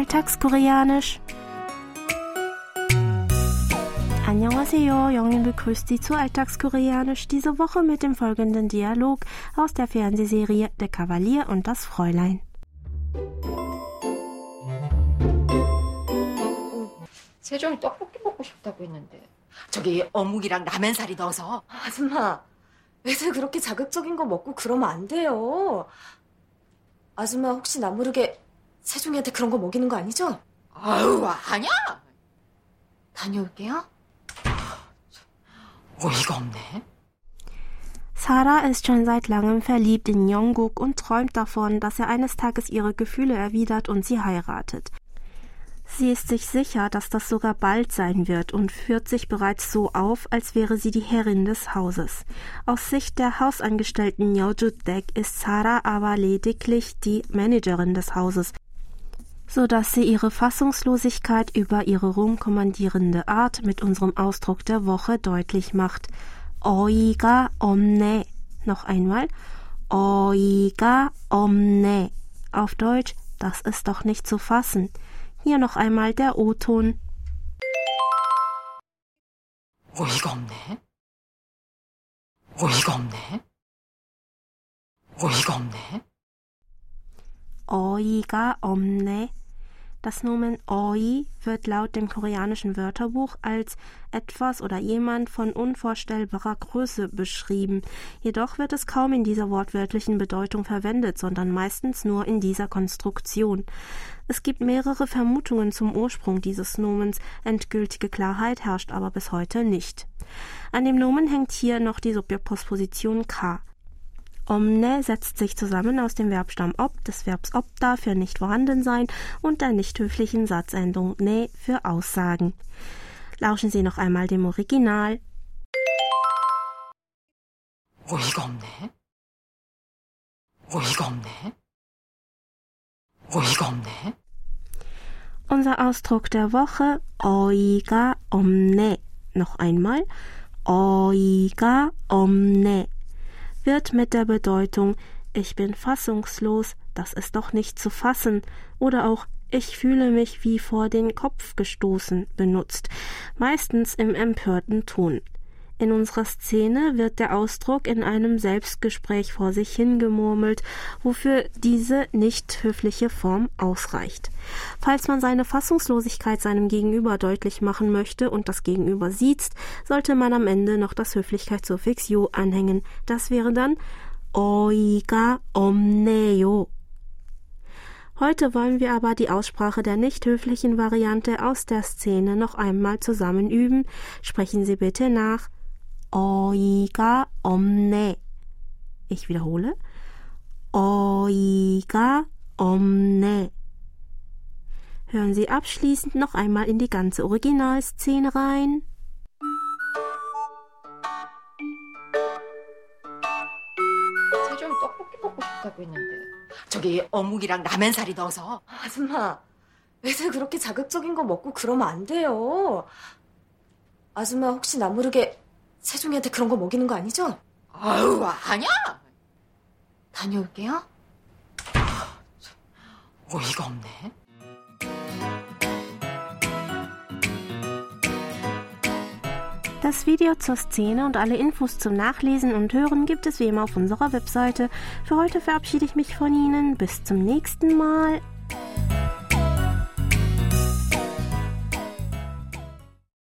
Alltagskoreanisch. Annyeonghaseyo, Jongin begrüßt Sie zu Alltagskoreanisch diese Woche mit dem folgenden Dialog aus der Fernsehserie Der Kavalier und das Fräulein. 세종이 떡볶이 먹고 싶다고 했는데 저기 어묵이랑 라면사리 넣어서 아줌마, 애들 그렇게 자극적인 거 먹고 그러면 안 돼요. 아줌마 혹시 나 모르게 세종이한테 그런 거 먹이는 거 아니죠? 아유 아니야 다녀올게요. 어이가 없네 Sarah ist schon seit langem verliebt in Jungkook und träumt davon, dass er eines Tages ihre Gefühle erwidert und sie heiratet. Sie ist sich sicher, dass das sogar bald sein wird und führt sich bereits so auf, als wäre sie die Herrin des Hauses. Aus Sicht der Hausangestellten Yeojudek ist Sarah aber lediglich die Managerin des Hauses, so dass sie ihre Fassungslosigkeit über ihre rumkommandierende Art mit unserem Ausdruck der Woche deutlich macht. 어이가 없네. Noch einmal. 어이가 없네. Auf Deutsch, das ist doch nicht zu fassen. Hier noch einmal der O-Ton. 어이가 없네 어이가 없네 어이가 없네 어이가 없네. Das Nomen oi wird laut dem koreanischen Wörterbuch als etwas oder jemand von unvorstellbarer Größe beschrieben. Jedoch wird es kaum in dieser wortwörtlichen Bedeutung verwendet, sondern meistens nur in dieser Konstruktion. Es gibt mehrere Vermutungen zum Ursprung dieses Nomens, endgültige Klarheit herrscht aber bis heute nicht. An dem Nomen hängt hier noch die Subjektposposition ka. Omne setzt sich zusammen aus dem Verbstamm ob, des Verbs obda für nicht vorhanden sein und der nicht höflichen Satzendung ne für Aussagen. Lauschen Sie noch einmal dem Original. 어이가 없네 어이가 없네 어이가 없네 Unser Ausdruck der Woche 어이가 없네. Noch einmal 어이가 없네 wird mit der Bedeutung ich bin fassungslos, das ist doch nicht zu fassen oder auch ich fühle mich wie vor den Kopf gestoßen benutzt, meistens im empörten Ton. In unserer Szene wird der Ausdruck in einem Selbstgespräch vor sich hingemurmelt, wofür diese nicht höfliche Form ausreicht. Falls man seine Fassungslosigkeit seinem Gegenüber deutlich machen möchte und das Gegenüber sieht, sollte man am Ende noch das Höflichkeitssuffix yo anhängen. Das wäre dann oiga omneo Heute wollen wir aber die Aussprache der nicht höflichen Variante aus der Szene noch einmal zusammen üben. Sprechen Sie bitte nach 어이가 없네. Ich wiederhole. 어이가 없네. Hören Sie abschließend noch einmal in die ganze Originalszene rein. 세종이 떡볶이 먹고 싶다고 했는데 저기 어묵이랑 라면사리 넣어서 아줌마, 애들 그렇게 자극적인 거 먹고 그러면 안 돼요. 아줌마 혹시 나 모르게 세종이한테 그런 거 먹이는 거 아니죠? 아유 아니야 다녀올게요. 어이가 없네 Das Video zur Szene und alle Infos zum Nachlesen und Hören gibt es wie immer auf unserer Webseite. Für heute verabschiede ich mich von Ihnen. Bis zum nächsten Mal.